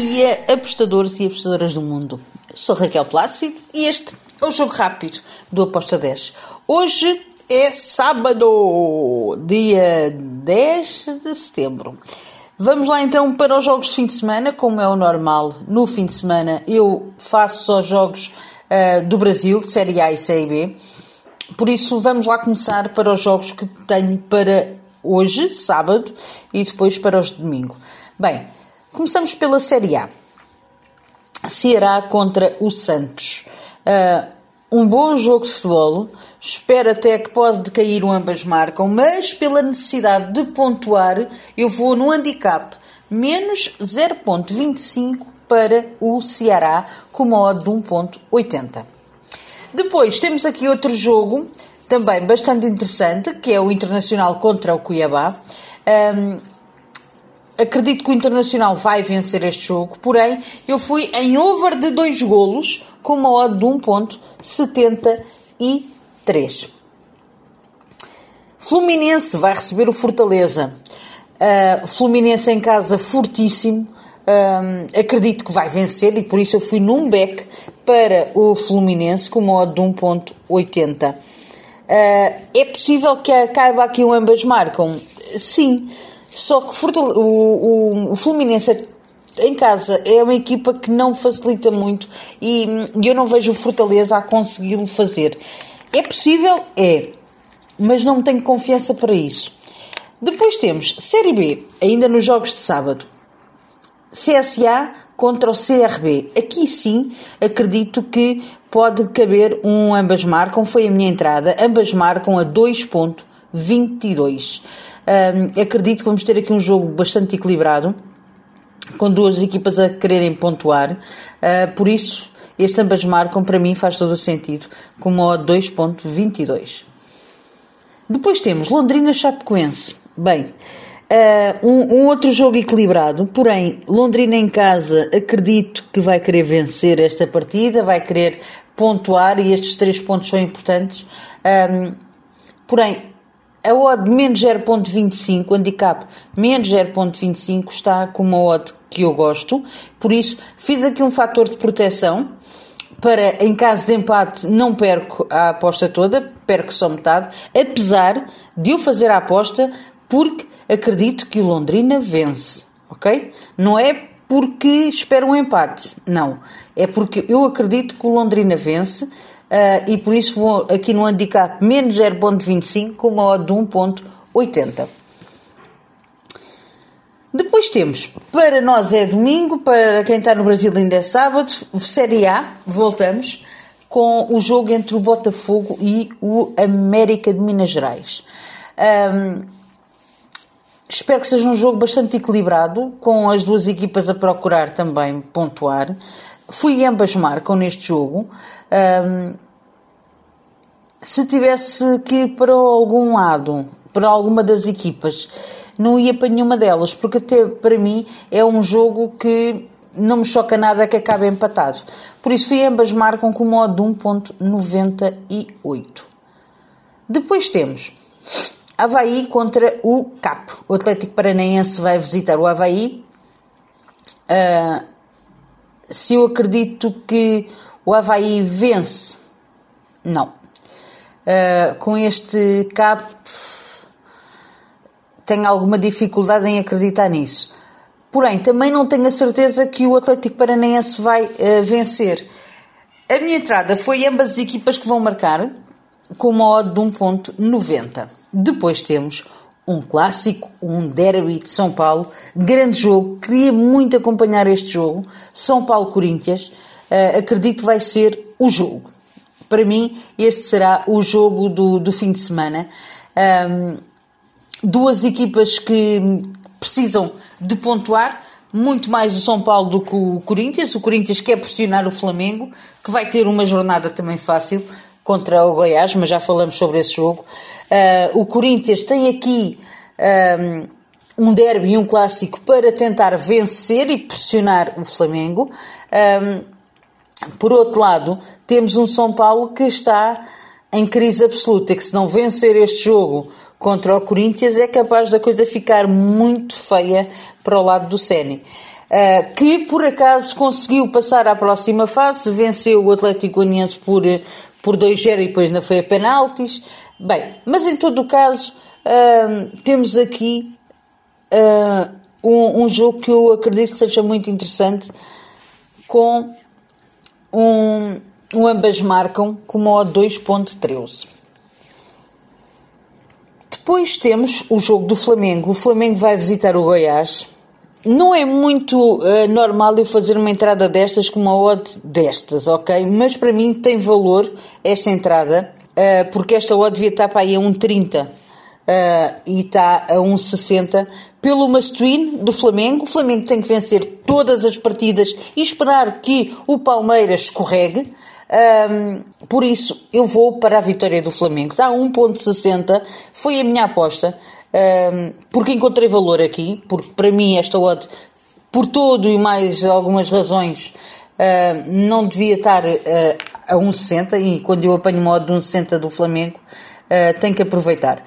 dia, apostadores e apostadoras do mundo. Sou Raquel Plácido e este é o Jogo Rápido do Aposta 10. Hoje é sábado, dia 10 de setembro. Vamos lá então para os jogos de fim de semana, como é o normal. No fim de semana eu faço só jogos uh, do Brasil, Série A e Série B. Por isso vamos lá começar para os jogos que tenho para hoje, sábado, e depois para os de domingo. Bem, Começamos pela Série A. Ceará contra o Santos. Uh, um bom jogo de futebol. Espero até que pode cair o ambas marcam, mas pela necessidade de pontuar, eu vou no handicap menos 0.25 para o Ceará com uma odd de 1.80. Depois temos aqui outro jogo, também bastante interessante, que é o Internacional contra o Cuiabá. Um, acredito que o Internacional vai vencer este jogo, porém eu fui em over de dois golos com uma odd de 1.73. Fluminense vai receber o Fortaleza. Uh, Fluminense em casa fortíssimo. Acredito que vai vencer e por isso eu fui num back para o Fluminense com uma odd de 1.80. Uh, é possível que caiba aqui um ambas marcam? Sim. Só que o, o, o Fluminense em casa é uma equipa que não facilita muito e, e eu não vejo o Fortaleza a consegui-lo fazer. É possível? É. Mas não tenho confiança para isso. Depois temos Série B, ainda nos jogos de sábado. CSA contra o CRB. Aqui sim acredito que pode caber um ambas marcam, foi a minha entrada, ambas marcam a 2.22. Um, acredito que vamos ter aqui um jogo bastante equilibrado, com duas equipas a quererem pontuar. Uh, por isso, este ambas marcam, para mim, faz todo o sentido, com uma 2.22. Depois temos Londrina-Chapecoense. Bem, uh, um, um, outro jogo equilibrado, porém, Londrina em casa, acredito que vai querer vencer esta partida, vai querer pontuar e estes três pontos são importantes. Um, porém, a odd menos 0.25, o handicap menos 0.25 está com uma odd que eu gosto, por isso fiz aqui um fator de proteção para, em caso de empate, não perco a aposta toda, perco só metade, apesar de eu fazer a aposta porque acredito que o Londrina vence, ok? Não é porque espero um empate, não. É porque eu acredito que o Londrina vence uh, e por isso vou aqui no handicap menos 0.25 com uma odd de 1.80. Depois temos, para nós é domingo, para quem está no Brasil ainda é sábado, Série A, voltamos, com o jogo entre o Botafogo e o América de Minas Gerais. Um, espero que seja um jogo bastante equilibrado, com as duas equipas a procurar também pontuar. Fui ambas marcam neste jogo. Um, se tivesse que ir para algum lado, para alguma das equipas, não ia para nenhuma delas, porque até para mim é um jogo que não me choca nada que acabe empatado. Por isso ambas marcam com modo de 1.98. Depois temos Havaí contra o CAP. O Atlético Paranaense vai visitar o Havaí. Uh, se eu acredito que o Havaí vence, não. Uh, com este CAP tenho alguma dificuldade em acreditar nisso. Porém, também não tenho a certeza que o Atlético Paranaense vai uh, vencer. A minha entrada foi ambas as equipas que vão marcar, com uma odd de 1.90. Depois temos um clássico, um derby de São Paulo, grande jogo, queria muito acompanhar este jogo, São Paulo-Corinthians, uh, acredito vai ser o jogo. Para mim, este será o jogo do, do fim de semana. Um, duas equipas que precisam de pontuar, muito mais o São Paulo do que o Corinthians. O Corinthians quer pressionar o Flamengo, que vai ter uma jornada também fácil contra o Goiás, mas já falamos sobre esse jogo. Uh, o Corinthians tem aqui um, um derby e um clássico para tentar vencer e pressionar o Flamengo. Um, por outro lado, temos um São Paulo que está em crise absoluta, que se não vencer este jogo contra o Corinthians é capaz da coisa ficar muito feia para o lado do Séni. uh, que por acaso conseguiu passar à próxima fase, venceu o Atlético Goianiense por, por 2-0 e depois ainda foi a penaltis. Bem, mas em todo o caso, uh, temos aqui uh, um, um, jogo que eu acredito que seja muito interessante, com um, um ambas marcam com uma 2.13. Depois temos o jogo do Flamengo. O Flamengo vai visitar o Goiás. Não é muito uh, normal eu fazer uma entrada destas com uma odd destas, ok? Mas para mim tem valor esta entrada, uh, porque esta odd devia estar para aí a 1,30 uh, e está a 1,60 pelo must-win do Flamengo. O Flamengo tem que vencer todas as partidas e esperar que o Palmeiras escorregue. Um, por isso, eu vou para a vitória do Flamengo. Dá 1.60, foi a minha aposta, um, porque encontrei valor aqui, porque para mim esta odd, por todo e mais algumas razões, uh, não devia estar uh, a 1.60 e quando eu apanho uma odd de 1.60 do Flamengo, uh, tenho que aproveitar.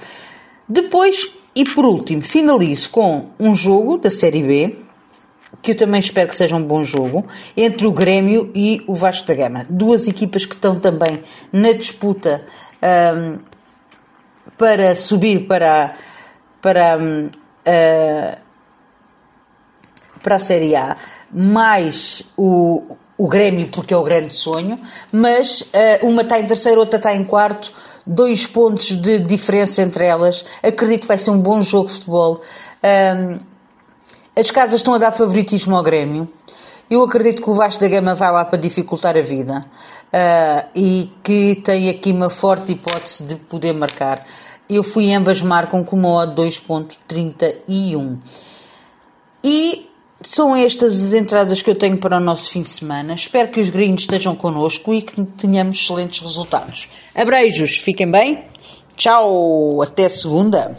Depois, e por último, finalizo com um jogo da Série B, que eu também espero que seja um bom jogo, entre o Grêmio e o Vasco da Gama. Duas equipas que estão também na disputa um, para subir para, para, uh, para a Série A, mais o, o Grêmio, porque é o grande sonho, mas uh, uma está em terceiro, outra está em quarto, dois pontos de diferença entre elas. Acredito que vai ser um bom jogo de futebol. Um, as casas estão a dar favoritismo ao Grêmio. Eu acredito que o Vasco da Gama vai lá para dificultar a vida uh, e que tem aqui uma forte hipótese de poder marcar. Eu fui ambas marcam com uma odd 2.31. E são estas as entradas que eu tenho para o nosso fim de semana. Espero que os gringos estejam connosco e que tenhamos excelentes resultados. Abreijos, fiquem bem. Tchau, até segunda.